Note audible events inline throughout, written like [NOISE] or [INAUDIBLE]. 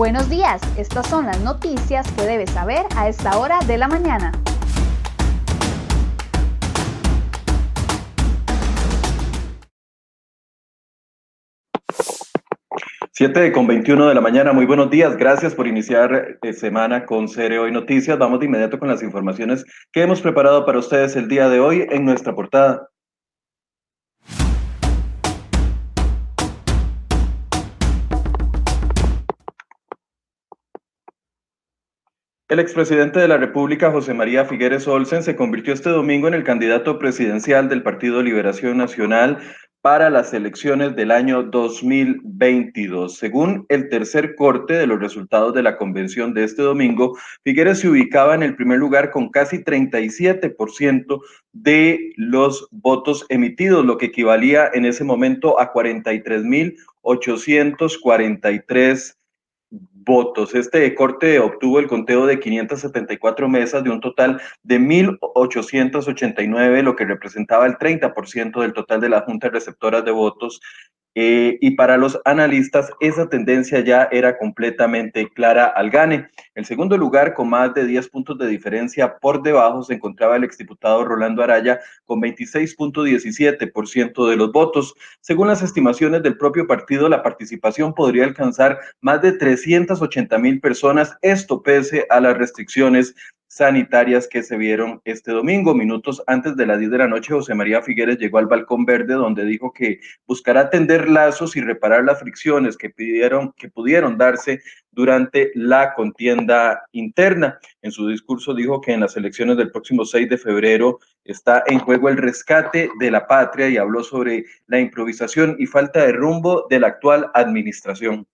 Buenos días, estas son las noticias que debes saber a esta hora de la mañana. 7 con 21 de la mañana, muy buenos días, gracias por iniciar eh, semana con Cere Hoy Noticias. Vamos de inmediato con las informaciones que hemos preparado para ustedes el día de hoy en nuestra portada. El expresidente de la República, José María Figueres Olsen, se convirtió este domingo en el candidato presidencial del Partido Liberación Nacional para las elecciones del año 2022. Según el tercer corte de los resultados de la convención de este domingo, Figueres se ubicaba en el primer lugar con casi 37% de los votos emitidos, lo que equivalía en ese momento a 43.843 votos. Este corte obtuvo el conteo de 574 mesas de un total de 1.889, lo que representaba el 30% del total de las juntas receptoras de votos eh, y para los analistas esa tendencia ya era completamente clara al gane. El segundo lugar, con más de 10 puntos de diferencia por debajo, se encontraba el exdiputado Rolando Araya con 26.17% de los votos. Según las estimaciones del propio partido, la participación podría alcanzar más de 380 mil personas, esto pese a las restricciones sanitarias que se vieron este domingo. Minutos antes de las 10 de la noche, José María Figueres llegó al balcón verde donde dijo que buscará tender lazos y reparar las fricciones que pidieron, que pudieron darse durante la contienda interna. En su discurso dijo que en las elecciones del próximo 6 de febrero está en juego el rescate de la patria y habló sobre la improvisación y falta de rumbo de la actual administración.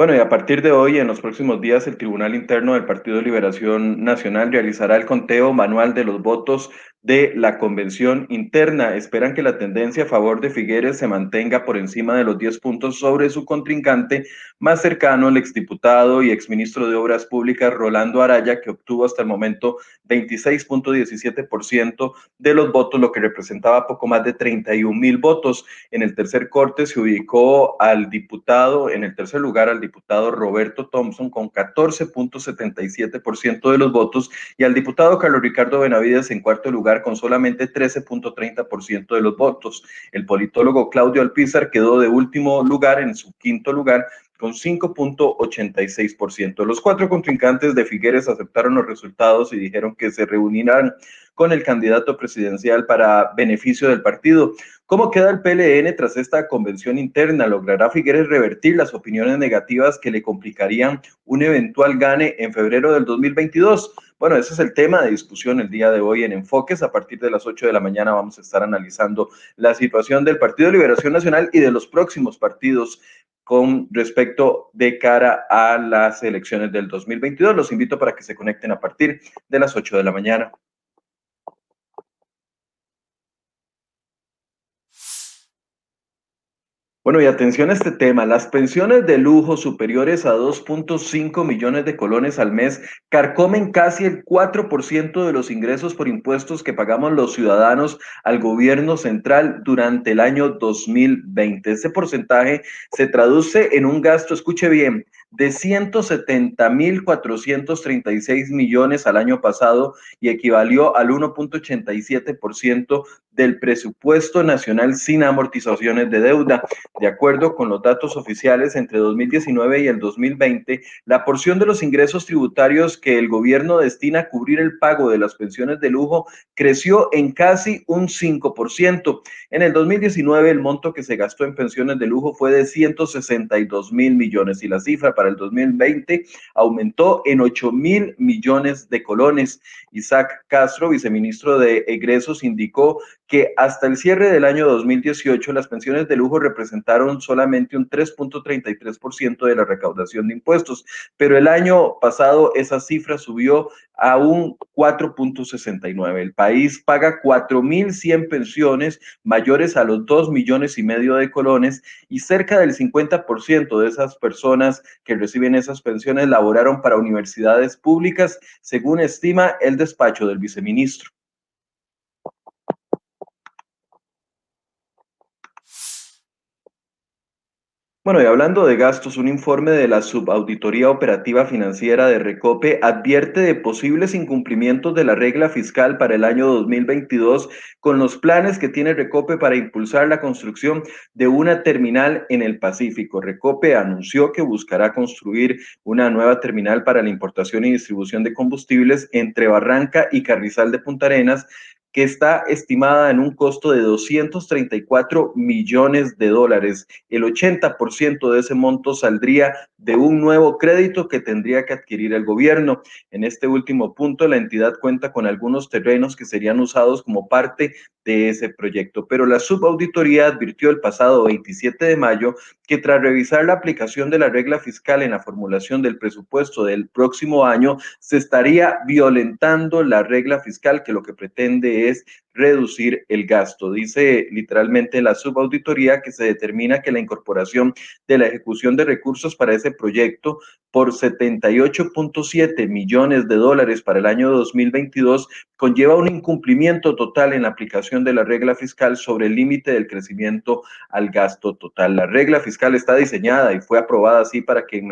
Bueno, y a partir de hoy, en los próximos días, el Tribunal Interno del Partido de Liberación Nacional realizará el conteo manual de los votos de la convención interna. Esperan que la tendencia a favor de Figueres se mantenga por encima de los 10 puntos sobre su contrincante más cercano, el exdiputado y exministro de Obras Públicas Rolando Araya, que obtuvo hasta el momento 26.17% de los votos, lo que representaba poco más de 31 mil votos. En el tercer corte se ubicó al diputado, en el tercer lugar al diputado Roberto Thompson con 14.77% de los votos y al diputado Carlos Ricardo Benavides en cuarto lugar con solamente 13.30% de los votos. El politólogo Claudio Alpizar quedó de último lugar en su quinto lugar con 5.86%. Los cuatro contrincantes de Figueres aceptaron los resultados y dijeron que se reunirán con el candidato presidencial para beneficio del partido. ¿Cómo queda el PLN tras esta convención interna? ¿Logrará Figueres revertir las opiniones negativas que le complicarían un eventual gane en febrero del 2022? Bueno, ese es el tema de discusión el día de hoy en Enfoques. A partir de las 8 de la mañana vamos a estar analizando la situación del Partido Liberación Nacional y de los próximos partidos con respecto de cara a las elecciones del 2022. Los invito para que se conecten a partir de las 8 de la mañana. Bueno, y atención a este tema. Las pensiones de lujo superiores a 2.5 millones de colones al mes carcomen casi el 4% de los ingresos por impuestos que pagamos los ciudadanos al gobierno central durante el año 2020. Ese porcentaje se traduce en un gasto, escuche bien, de 170.436 millones al año pasado y equivalió al 1.87% del presupuesto nacional sin amortizaciones de deuda. De acuerdo con los datos oficiales, entre 2019 y el 2020, la porción de los ingresos tributarios que el gobierno destina a cubrir el pago de las pensiones de lujo creció en casi un 5%. En el 2019, el monto que se gastó en pensiones de lujo fue de 162 mil millones y la cifra para el 2020 aumentó en 8 mil millones de colones. Isaac Castro, viceministro de Egresos, indicó que hasta el cierre del año 2018 las pensiones de lujo representaron solamente un 3.33% de la recaudación de impuestos, pero el año pasado esa cifra subió a un 4.69. El país paga 4.100 pensiones mayores a los 2 millones y medio de colones y cerca del 50% de esas personas que reciben esas pensiones laboraron para universidades públicas, según estima el despacho del viceministro. Bueno, y hablando de gastos, un informe de la Subauditoría Operativa Financiera de Recope advierte de posibles incumplimientos de la regla fiscal para el año 2022 con los planes que tiene Recope para impulsar la construcción de una terminal en el Pacífico. Recope anunció que buscará construir una nueva terminal para la importación y distribución de combustibles entre Barranca y Carrizal de Punta Arenas que está estimada en un costo de 234 millones de dólares. El 80% de ese monto saldría de un nuevo crédito que tendría que adquirir el gobierno. En este último punto, la entidad cuenta con algunos terrenos que serían usados como parte de ese proyecto, pero la subauditoría advirtió el pasado 27 de mayo que tras revisar la aplicación de la regla fiscal en la formulación del presupuesto del próximo año, se estaría violentando la regla fiscal que lo que pretende es reducir el gasto. Dice literalmente la subauditoría que se determina que la incorporación de la ejecución de recursos para ese proyecto por 78.7 millones de dólares para el año 2022 conlleva un incumplimiento total en la aplicación de la regla fiscal sobre el límite del crecimiento al gasto total. La regla fiscal está diseñada y fue aprobada así para que,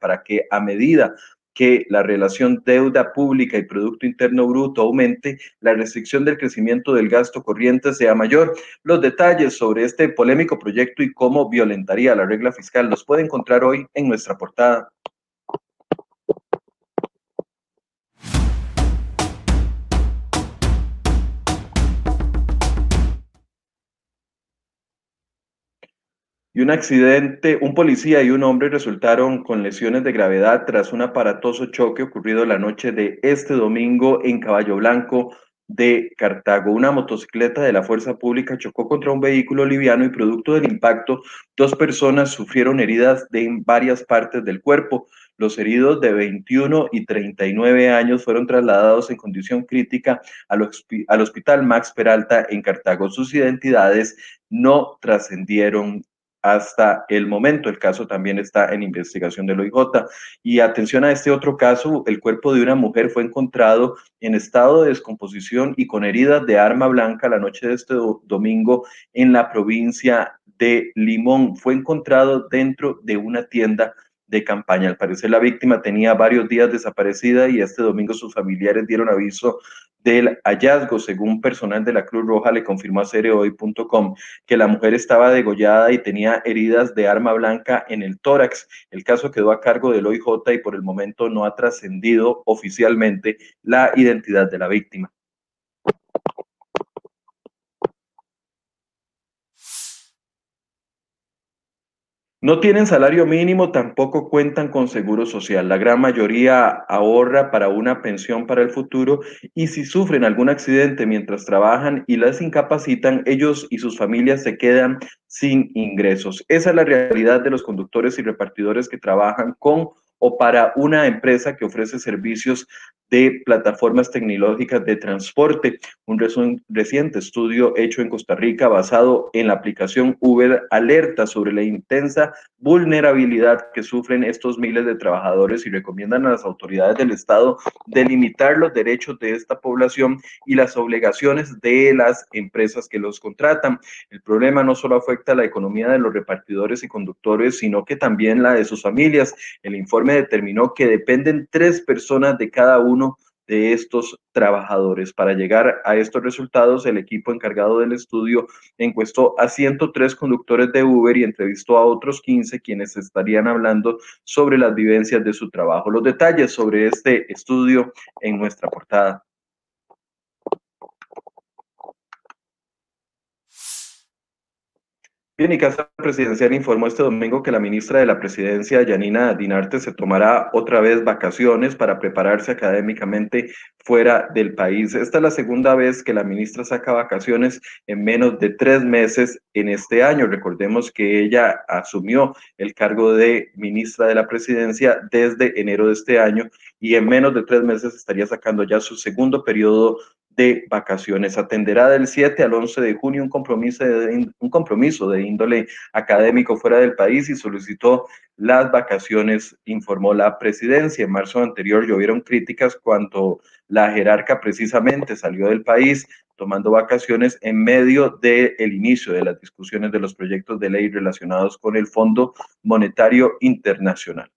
para que a medida que la relación deuda pública y Producto Interno Bruto aumente, la restricción del crecimiento del gasto corriente sea mayor. Los detalles sobre este polémico proyecto y cómo violentaría la regla fiscal los puede encontrar hoy en nuestra portada. Y un accidente, un policía y un hombre resultaron con lesiones de gravedad tras un aparatoso choque ocurrido la noche de este domingo en Caballo Blanco de Cartago. Una motocicleta de la Fuerza Pública chocó contra un vehículo liviano y producto del impacto, dos personas sufrieron heridas de en varias partes del cuerpo. Los heridos de 21 y 39 años fueron trasladados en condición crítica al, al Hospital Max Peralta en Cartago. Sus identidades no trascendieron hasta el momento. El caso también está en investigación del OIJ. Y atención a este otro caso, el cuerpo de una mujer fue encontrado en estado de descomposición y con heridas de arma blanca la noche de este domingo en la provincia de Limón. Fue encontrado dentro de una tienda de campaña. Al parecer la víctima tenía varios días desaparecida y este domingo sus familiares dieron aviso del hallazgo. Según personal de la Cruz Roja le confirmó a cereoy.com que la mujer estaba degollada y tenía heridas de arma blanca en el tórax. El caso quedó a cargo del OIJ y por el momento no ha trascendido oficialmente la identidad de la víctima. No tienen salario mínimo, tampoco cuentan con seguro social. La gran mayoría ahorra para una pensión para el futuro y si sufren algún accidente mientras trabajan y las incapacitan, ellos y sus familias se quedan sin ingresos. Esa es la realidad de los conductores y repartidores que trabajan con o para una empresa que ofrece servicios de plataformas tecnológicas de transporte. Un reciente estudio hecho en Costa Rica basado en la aplicación Uber alerta sobre la intensa vulnerabilidad que sufren estos miles de trabajadores y recomiendan a las autoridades del Estado delimitar los derechos de esta población y las obligaciones de las empresas que los contratan. El problema no solo afecta a la economía de los repartidores y conductores, sino que también la de sus familias. El informe determinó que dependen tres personas de cada uno de estos trabajadores. Para llegar a estos resultados, el equipo encargado del estudio encuestó a 103 conductores de Uber y entrevistó a otros 15 quienes estarían hablando sobre las vivencias de su trabajo. Los detalles sobre este estudio en nuestra portada. Bien, y Casa Presidencial informó este domingo que la ministra de la Presidencia, Yanina Dinarte, se tomará otra vez vacaciones para prepararse académicamente fuera del país. Esta es la segunda vez que la ministra saca vacaciones en menos de tres meses en este año. Recordemos que ella asumió el cargo de ministra de la Presidencia desde enero de este año y en menos de tres meses estaría sacando ya su segundo periodo de vacaciones. Atenderá del 7 al 11 de junio un compromiso de, un compromiso de índole académico fuera del país y solicitó las vacaciones, informó la presidencia. En marzo anterior llovieron críticas cuando la jerarca precisamente salió del país tomando vacaciones en medio del inicio de las discusiones de los proyectos de ley relacionados con el Fondo Monetario Internacional.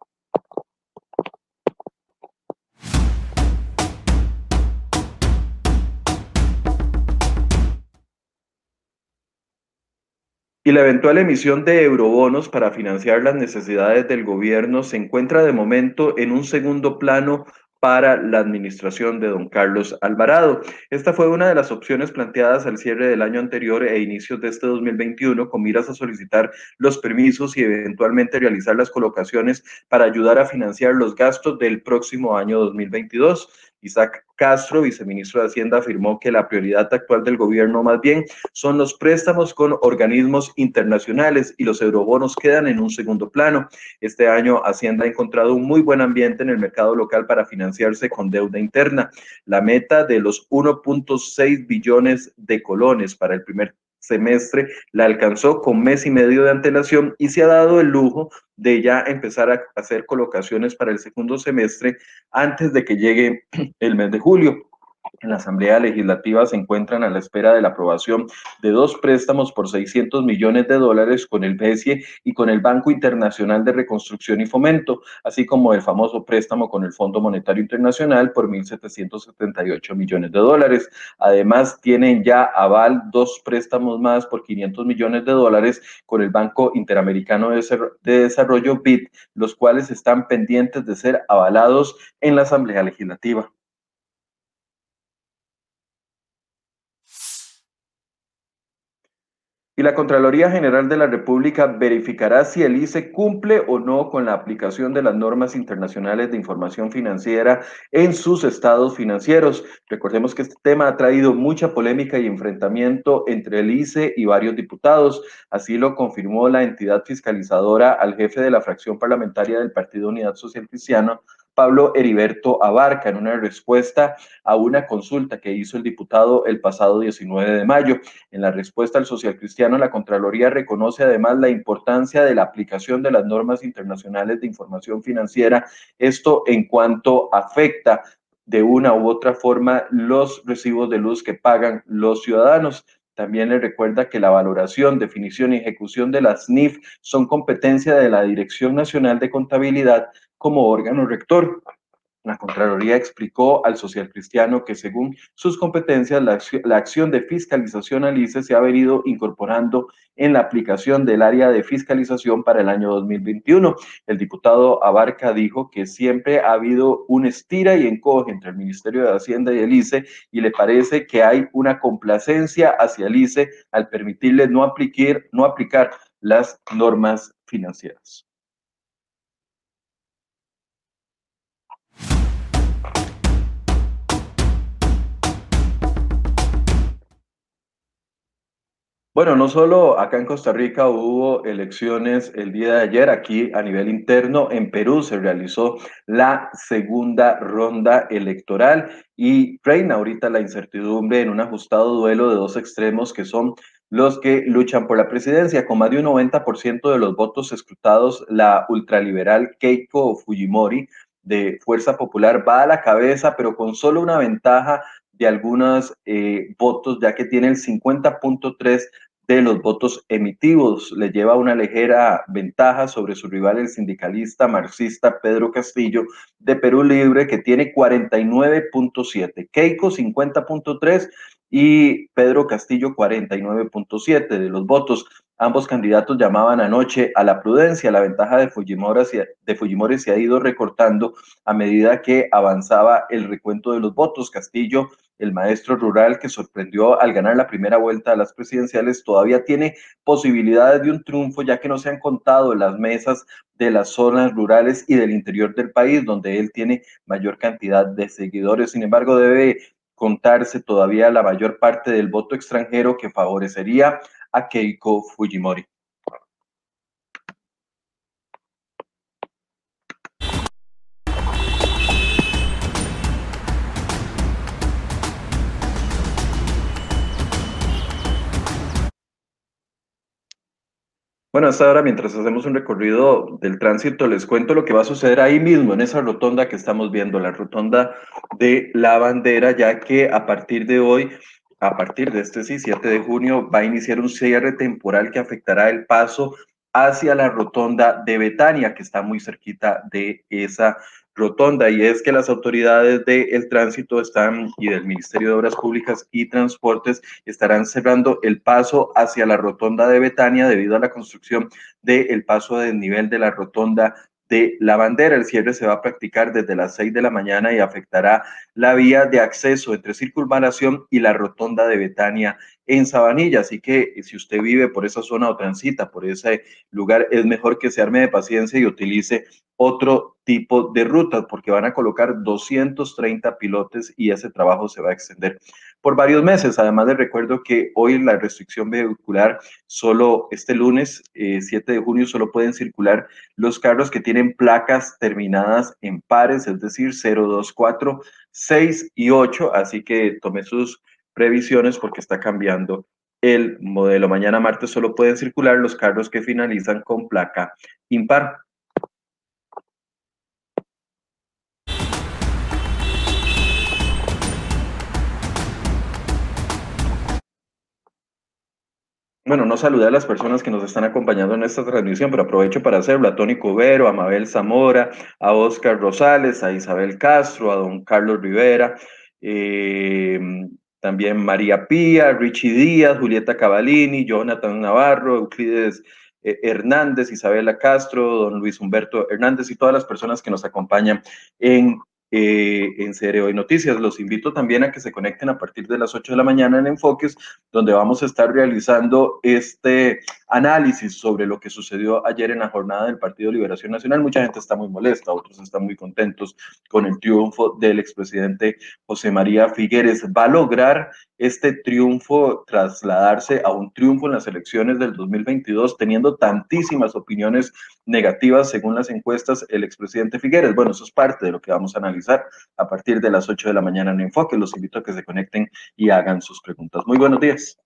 Y la eventual emisión de eurobonos para financiar las necesidades del gobierno se encuentra de momento en un segundo plano para la administración de don Carlos Alvarado. Esta fue una de las opciones planteadas al cierre del año anterior e inicios de este 2021 con miras a solicitar los permisos y eventualmente realizar las colocaciones para ayudar a financiar los gastos del próximo año 2022. Isaac Castro, viceministro de Hacienda, afirmó que la prioridad actual del gobierno más bien son los préstamos con organismos internacionales y los eurobonos quedan en un segundo plano. Este año Hacienda ha encontrado un muy buen ambiente en el mercado local para financiarse con deuda interna. La meta de los 1.6 billones de colones para el primer semestre la alcanzó con mes y medio de antelación y se ha dado el lujo de ya empezar a hacer colocaciones para el segundo semestre antes de que llegue [CLEARS THROAT] el mes de julio en la Asamblea Legislativa se encuentran a la espera de la aprobación de dos préstamos por 600 millones de dólares con el BESIE y con el Banco Internacional de Reconstrucción y Fomento, así como el famoso préstamo con el Fondo Monetario Internacional por 1.778 millones de dólares. Además, tienen ya aval dos préstamos más por 500 millones de dólares con el Banco Interamericano de Desarrollo BID, los cuales están pendientes de ser avalados en la Asamblea Legislativa. Y la Contraloría General de la República verificará si el ICE cumple o no con la aplicación de las normas internacionales de información financiera en sus estados financieros. Recordemos que este tema ha traído mucha polémica y enfrentamiento entre el ICE y varios diputados. Así lo confirmó la entidad fiscalizadora al jefe de la fracción parlamentaria del Partido Unidad Social Cristiano, Pablo Heriberto Abarca en una respuesta a una consulta que hizo el diputado el pasado 19 de mayo. En la respuesta al social cristiano, la Contraloría reconoce además la importancia de la aplicación de las normas internacionales de información financiera, esto en cuanto afecta de una u otra forma los recibos de luz que pagan los ciudadanos. También le recuerda que la valoración, definición y ejecución de las NIF son competencia de la Dirección Nacional de Contabilidad como órgano rector. La Contraloría explicó al social cristiano que según sus competencias, la acción, de fiscalización al ICE se ha venido incorporando en la aplicación del área de fiscalización para el año 2021. El diputado Abarca dijo que siempre ha habido un estira y encoge entre el Ministerio de Hacienda y el ICE y le parece que hay una complacencia hacia el ICE al permitirle no no aplicar las normas financieras. Bueno, no solo acá en Costa Rica hubo elecciones el día de ayer, aquí a nivel interno en Perú se realizó la segunda ronda electoral y reina ahorita la incertidumbre en un ajustado duelo de dos extremos que son los que luchan por la presidencia. Con más de un 90% de los votos escrutados, la ultraliberal Keiko Fujimori de Fuerza Popular va a la cabeza, pero con solo una ventaja de algunos eh, votos, ya que tiene el 50.3 de los votos emitidos. Le lleva una ligera ventaja sobre su rival, el sindicalista marxista Pedro Castillo de Perú Libre, que tiene 49.7. Keiko 50.3 y Pedro Castillo 49.7 de los votos. Ambos candidatos llamaban anoche a la prudencia. La ventaja de Fujimori, de Fujimori se ha ido recortando a medida que avanzaba el recuento de los votos. Castillo, el maestro rural que sorprendió al ganar la primera vuelta a las presidenciales, todavía tiene posibilidades de un triunfo ya que no se han contado las mesas de las zonas rurales y del interior del país, donde él tiene mayor cantidad de seguidores. Sin embargo, debe contarse todavía la mayor parte del voto extranjero que favorecería a Keiko Fujimori. Bueno, hasta ahora, mientras hacemos un recorrido del tránsito, les cuento lo que va a suceder ahí mismo, en esa rotonda que estamos viendo, la rotonda de la bandera, ya que a partir de hoy a partir de este sí, 7 de junio, va a iniciar un cierre temporal que afectará el paso hacia la rotonda de Betania, que está muy cerquita de esa rotonda. Y es que las autoridades del tránsito están y del Ministerio de Obras Públicas y Transportes estarán cerrando el paso hacia la rotonda de Betania debido a la construcción del paso de nivel de la rotonda de la bandera. El cierre se va a practicar desde las 6 de la mañana y afectará la vía de acceso entre circunvalación y la rotonda de Betania en Sabanilla. Así que si usted vive por esa zona o transita por ese lugar, es mejor que se arme de paciencia y utilice otro tipo de rutas porque van a colocar 230 pilotes y ese trabajo se va a extender por varios meses. Además, les recuerdo que hoy la restricción vehicular, solo este lunes, 7 eh, de junio, solo pueden circular los carros que tienen placas terminadas en pares, es decir, 0, 2, 4, 6 y 8. Así que tome sus previsiones porque está cambiando el modelo. Mañana martes solo pueden circular los carros que finalizan con placa impar. Bueno, no saludé a las personas que nos están acompañando en esta transmisión, pero aprovecho para hacerlo. A Tony Cubero, a Mabel Zamora, a Oscar Rosales, a Isabel Castro, a don Carlos Rivera, eh, también María Pía, Richie Díaz, Julieta Cavalini, Jonathan Navarro, Euclides eh, Hernández, Isabela Castro, don Luis Humberto Hernández y todas las personas que nos acompañan en eh, en Serie Hoy Noticias. Los invito también a que se conecten a partir de las 8 de la mañana en Enfoques, donde vamos a estar realizando este análisis sobre lo que sucedió ayer en la jornada del Partido Liberación Nacional. Mucha gente está muy molesta, otros están muy contentos con el triunfo del expresidente José María Figueres. Va a lograr este triunfo trasladarse a un triunfo en las elecciones del 2022, teniendo tantísimas opiniones negativas según las encuestas el expresidente Figueres. Bueno, eso es parte de lo que vamos a analizar a partir de las 8 de la mañana en Enfoque. Los invito a que se conecten y hagan sus preguntas. Muy buenos días.